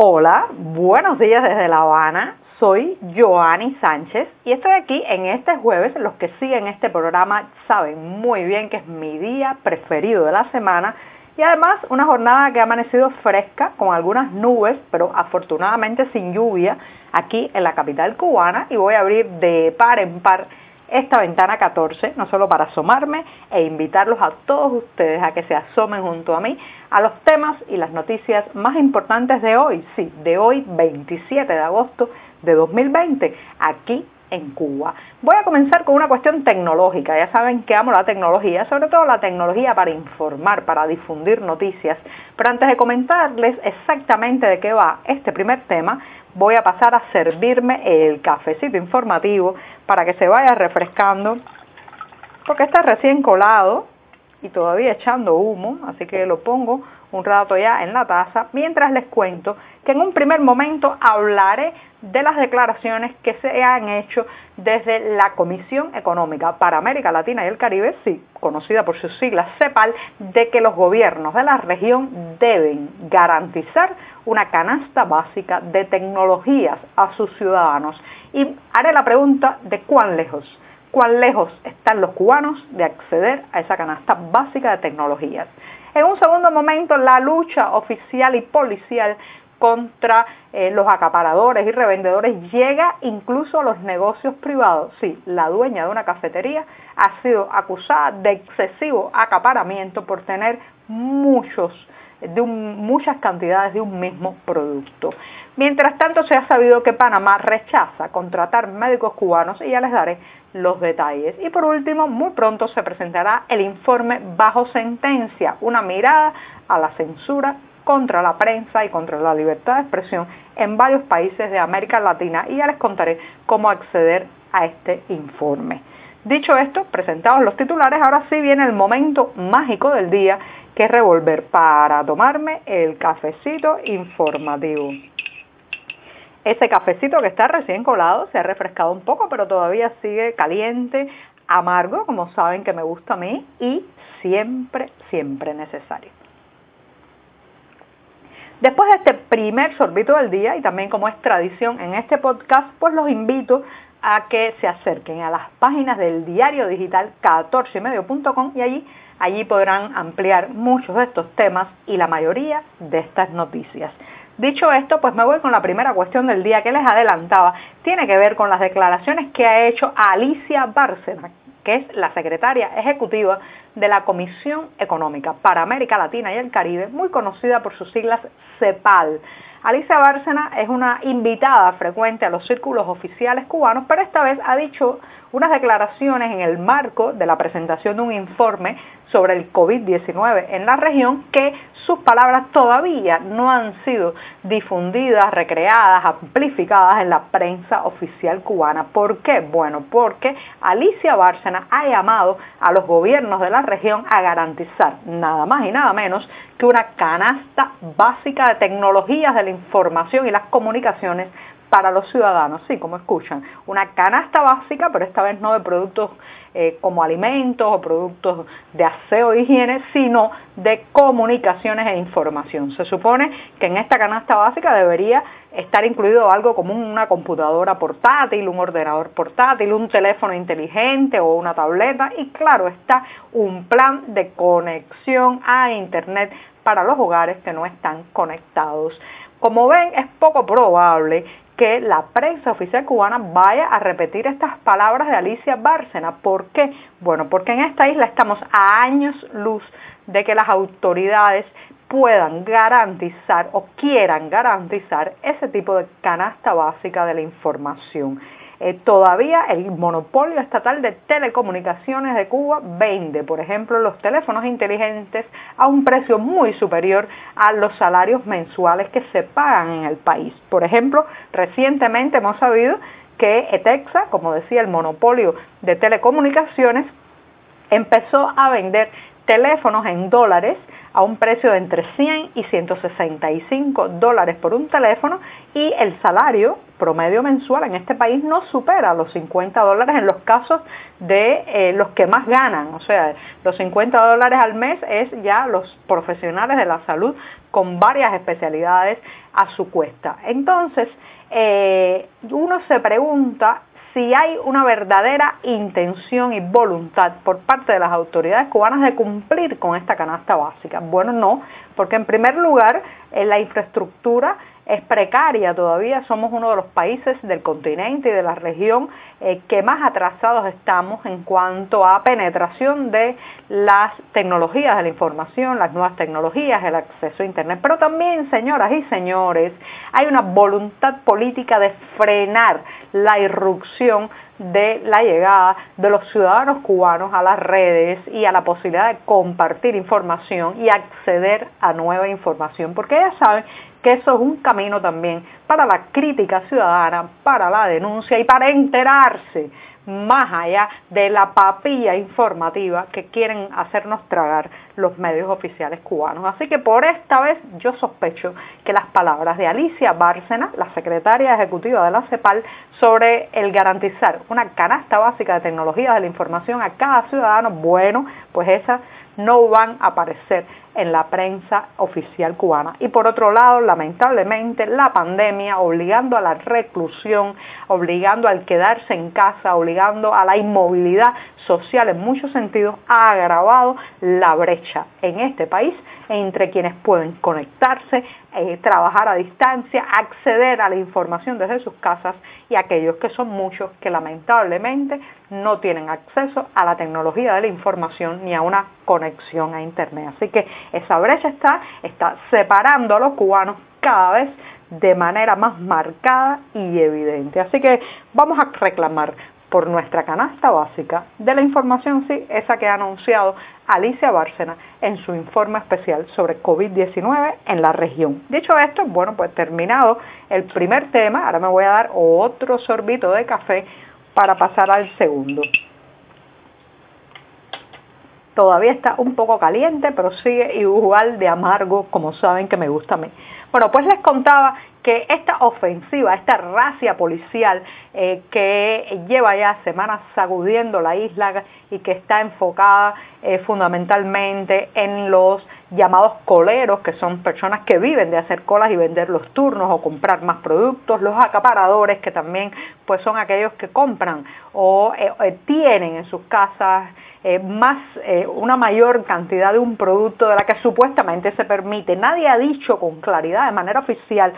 Hola, buenos días desde La Habana. Soy Joanny Sánchez y estoy aquí en este jueves. Los que siguen este programa saben muy bien que es mi día preferido de la semana y además una jornada que ha amanecido fresca con algunas nubes, pero afortunadamente sin lluvia aquí en la capital cubana y voy a abrir de par en par esta ventana 14, no solo para asomarme e invitarlos a todos ustedes a que se asomen junto a mí a los temas y las noticias más importantes de hoy, sí, de hoy 27 de agosto de 2020, aquí en Cuba. Voy a comenzar con una cuestión tecnológica. Ya saben que amo la tecnología, sobre todo la tecnología para informar, para difundir noticias. Pero antes de comentarles exactamente de qué va este primer tema, voy a pasar a servirme el cafecito informativo para que se vaya refrescando, porque está recién colado y todavía echando humo, así que lo pongo un rato ya en la taza, mientras les cuento que en un primer momento hablaré de las declaraciones que se han hecho desde la Comisión Económica para América Latina y el Caribe, sí, conocida por sus siglas CEPAL, de que los gobiernos de la región deben garantizar una canasta básica de tecnologías a sus ciudadanos. Y haré la pregunta de cuán lejos, cuán lejos están los cubanos de acceder a esa canasta básica de tecnologías. En un segundo momento, la lucha oficial y policial contra eh, los acaparadores y revendedores llega incluso a los negocios privados. Sí, la dueña de una cafetería ha sido acusada de excesivo acaparamiento por tener muchos de muchas cantidades de un mismo producto. Mientras tanto, se ha sabido que Panamá rechaza contratar médicos cubanos y ya les daré los detalles. Y por último, muy pronto se presentará el informe bajo sentencia, una mirada a la censura contra la prensa y contra la libertad de expresión en varios países de América Latina y ya les contaré cómo acceder a este informe. Dicho esto, presentados los titulares, ahora sí viene el momento mágico del día que es revolver para tomarme el cafecito informativo. Ese cafecito que está recién colado se ha refrescado un poco, pero todavía sigue caliente, amargo, como saben que me gusta a mí, y siempre, siempre necesario. Después de este primer sorbito del día y también como es tradición en este podcast, pues los invito a que se acerquen a las páginas del diario digital 14medio.com y allí, allí podrán ampliar muchos de estos temas y la mayoría de estas noticias. Dicho esto, pues me voy con la primera cuestión del día que les adelantaba. Tiene que ver con las declaraciones que ha hecho Alicia Bárcena, que es la secretaria ejecutiva de la Comisión Económica para América Latina y el Caribe, muy conocida por sus siglas CEPAL. Alicia Bárcena es una invitada frecuente a los círculos oficiales cubanos, pero esta vez ha dicho unas declaraciones en el marco de la presentación de un informe sobre el COVID-19 en la región que sus palabras todavía no han sido difundidas, recreadas, amplificadas en la prensa oficial cubana. ¿Por qué? Bueno, porque Alicia Bárcena ha llamado a los gobiernos de la región a garantizar nada más y nada menos que una canasta básica de tecnologías de la información y las comunicaciones para los ciudadanos, sí, como escuchan, una canasta básica, pero esta vez no de productos eh, como alimentos o productos de aseo e higiene, sino de comunicaciones e información. Se supone que en esta canasta básica debería estar incluido algo como una computadora portátil, un ordenador portátil, un teléfono inteligente o una tableta y claro está un plan de conexión a Internet para los hogares que no están conectados. Como ven, es poco probable que la prensa oficial cubana vaya a repetir estas palabras de Alicia Bárcena. ¿Por qué? Bueno, porque en esta isla estamos a años luz de que las autoridades puedan garantizar o quieran garantizar ese tipo de canasta básica de la información. Eh, todavía el monopolio estatal de telecomunicaciones de Cuba vende, por ejemplo, los teléfonos inteligentes a un precio muy superior a los salarios mensuales que se pagan en el país. Por ejemplo, recientemente hemos sabido que ETEXA, como decía el monopolio de telecomunicaciones, empezó a vender teléfonos en dólares a un precio de entre 100 y 165 dólares por un teléfono y el salario promedio mensual en este país no supera los 50 dólares en los casos de eh, los que más ganan. O sea, los 50 dólares al mes es ya los profesionales de la salud con varias especialidades a su cuesta. Entonces, eh, uno se pregunta si hay una verdadera intención y voluntad por parte de las autoridades cubanas de cumplir con esta canasta básica. Bueno, no, porque en primer lugar en la infraestructura es precaria todavía, somos uno de los países del continente y de la región eh, que más atrasados estamos en cuanto a penetración de las tecnologías de la información, las nuevas tecnologías, el acceso a Internet. Pero también, señoras y señores, hay una voluntad política de frenar la irrupción de la llegada de los ciudadanos cubanos a las redes y a la posibilidad de compartir información y acceder a nueva información, porque ya saben que eso es un camino también para la crítica ciudadana, para la denuncia y para enterarse más allá de la papilla informativa que quieren hacernos tragar los medios oficiales cubanos. Así que por esta vez yo sospecho que las palabras de Alicia Bárcena, la secretaria ejecutiva de la CEPAL, sobre el garantizar una canasta básica de tecnologías de la información a cada ciudadano, bueno, pues esas no van a aparecer en la prensa oficial cubana. Y por otro lado, lamentablemente, la pandemia obligando a la reclusión, obligando al quedarse en casa, obligando a la inmovilidad social en muchos sentidos, ha agravado la brecha en este país entre quienes pueden conectarse, eh, trabajar a distancia, acceder a la información desde sus casas y aquellos que son muchos que lamentablemente no tienen acceso a la tecnología de la información ni a una conexión a Internet. Así que esa brecha está, está separando a los cubanos cada vez de manera más marcada y evidente. Así que vamos a reclamar por nuestra canasta básica de la información, sí, esa que ha anunciado Alicia Bárcena en su informe especial sobre COVID-19 en la región. Dicho esto, bueno, pues terminado el primer tema, ahora me voy a dar otro sorbito de café para pasar al segundo. Todavía está un poco caliente, pero sigue igual de amargo como saben que me gusta a mí. Bueno, pues les contaba que esta ofensiva, esta racia policial eh, que lleva ya semanas sacudiendo la isla y que está enfocada eh, fundamentalmente en los llamados coleros, que son personas que viven de hacer colas y vender los turnos o comprar más productos, los acaparadores, que también pues son aquellos que compran o eh, tienen en sus casas más una mayor cantidad de un producto de la que supuestamente se permite. Nadie ha dicho con claridad, de manera oficial,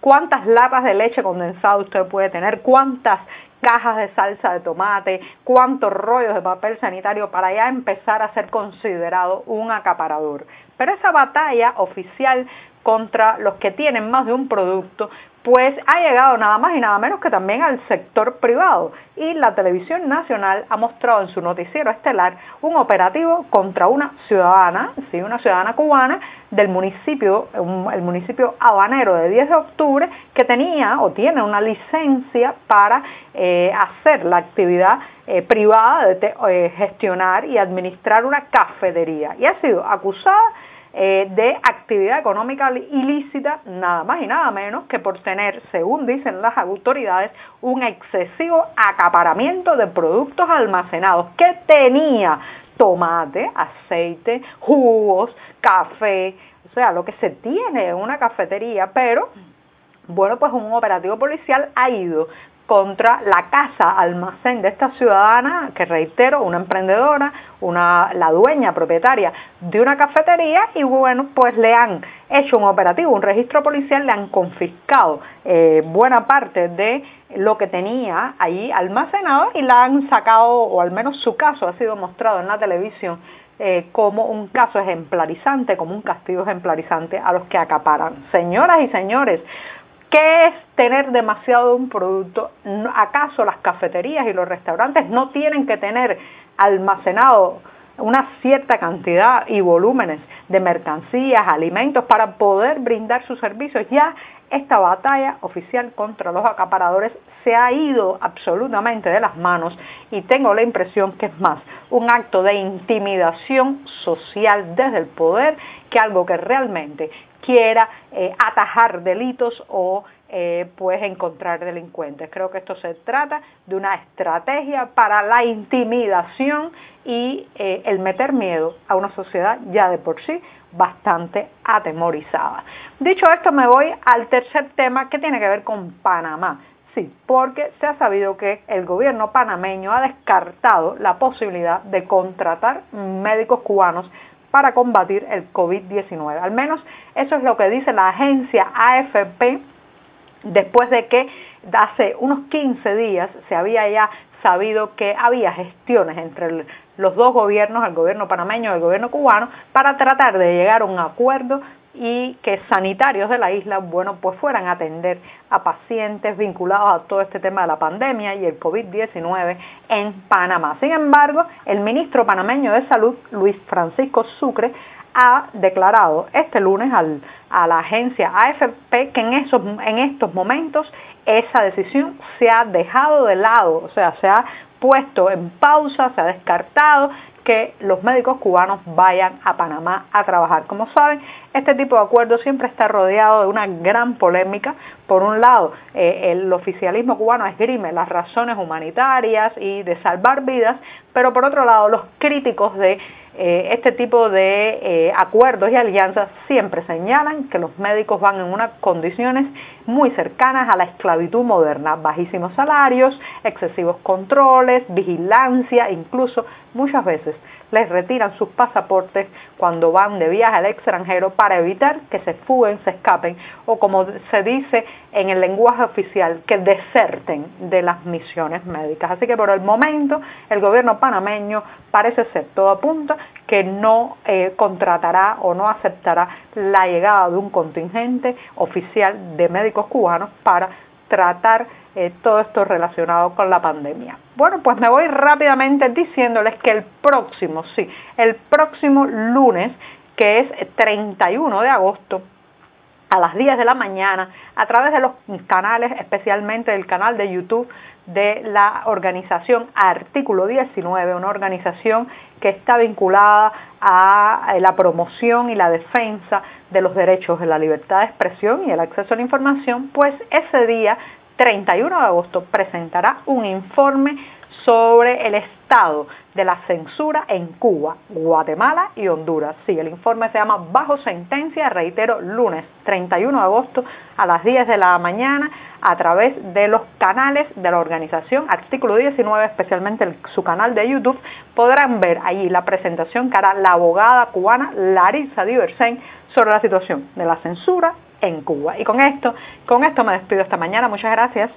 cuántas latas de leche condensada usted puede tener, cuántas cajas de salsa de tomate, cuántos rollos de papel sanitario para ya empezar a ser considerado un acaparador. Pero esa batalla oficial contra los que tienen más de un producto pues ha llegado nada más y nada menos que también al sector privado. Y la televisión nacional ha mostrado en su noticiero estelar un operativo contra una ciudadana, sí, una ciudadana cubana del municipio, el municipio habanero de 10 de octubre, que tenía o tiene una licencia para eh, hacer la actividad eh, privada de eh, gestionar y administrar una cafetería. Y ha sido acusada eh, de actividad económica ilícita, nada más y nada menos que por tener, según dicen las autoridades, un excesivo acaparamiento de productos almacenados que tenía tomate, aceite, jugos, café, o sea, lo que se tiene en una cafetería, pero bueno, pues un operativo policial ha ido contra la casa almacén de esta ciudadana, que reitero, una emprendedora, una, la dueña propietaria de una cafetería y bueno, pues le han hecho un operativo, un registro policial, le han confiscado eh, buena parte de lo que tenía ahí almacenado y la han sacado, o al menos su caso ha sido mostrado en la televisión eh, como un caso ejemplarizante, como un castigo ejemplarizante a los que acaparan. Señoras y señores, ¿Qué es tener demasiado de un producto? ¿Acaso las cafeterías y los restaurantes no tienen que tener almacenado una cierta cantidad y volúmenes de mercancías, alimentos para poder brindar sus servicios? Ya esta batalla oficial contra los acaparadores se ha ido absolutamente de las manos y tengo la impresión que es más un acto de intimidación social desde el poder que algo que realmente quiera eh, atajar delitos o eh, pues encontrar delincuentes. Creo que esto se trata de una estrategia para la intimidación y eh, el meter miedo a una sociedad ya de por sí bastante atemorizada. Dicho esto, me voy al tercer tema que tiene que ver con Panamá. Sí, porque se ha sabido que el gobierno panameño ha descartado la posibilidad de contratar médicos cubanos para combatir el COVID-19. Al menos eso es lo que dice la agencia AFP después de que hace unos 15 días se había ya sabido que había gestiones entre los dos gobiernos, el gobierno panameño y el gobierno cubano, para tratar de llegar a un acuerdo y que sanitarios de la isla, bueno, pues fueran a atender a pacientes vinculados a todo este tema de la pandemia y el COVID-19 en Panamá. Sin embargo, el ministro panameño de Salud, Luis Francisco Sucre, ha declarado este lunes a la agencia AFP que en, esos, en estos momentos esa decisión se ha dejado de lado, o sea, se ha puesto en pausa, se ha descartado que los médicos cubanos vayan a Panamá a trabajar. Como saben, este tipo de acuerdo siempre está rodeado de una gran polémica. Por un lado, eh, el oficialismo cubano esgrime las razones humanitarias y de salvar vidas, pero por otro lado, los críticos de eh, este tipo de eh, acuerdos y alianzas siempre señalan que los médicos van en unas condiciones muy cercanas a la esclavitud moderna, bajísimos salarios, excesivos controles, vigilancia, incluso muchas veces les retiran sus pasaportes cuando van de viaje al extranjero para evitar que se fuguen, se escapen o como se dice en el lenguaje oficial, que deserten de las misiones médicas. Así que por el momento el gobierno panameño parece ser todo apunta que no eh, contratará o no aceptará la llegada de un contingente oficial de médicos cubanos para tratar eh, todo esto relacionado con la pandemia. Bueno, pues me voy rápidamente diciéndoles que el próximo, sí, el próximo lunes, que es 31 de agosto, a las 10 de la mañana, a través de los canales, especialmente el canal de YouTube de la organización Artículo 19, una organización que está vinculada a la promoción y la defensa de los derechos de la libertad de expresión y el acceso a la información, pues ese día 31 de agosto presentará un informe sobre el estado de la censura en Cuba, Guatemala y Honduras. Sí, el informe se llama Bajo Sentencia, reitero, lunes 31 de agosto a las 10 de la mañana a través de los canales de la organización Artículo 19, especialmente su canal de YouTube, podrán ver allí la presentación que hará la abogada cubana Larissa Diversen sobre la situación de la censura en Cuba. Y con esto, con esto me despido esta mañana. Muchas gracias.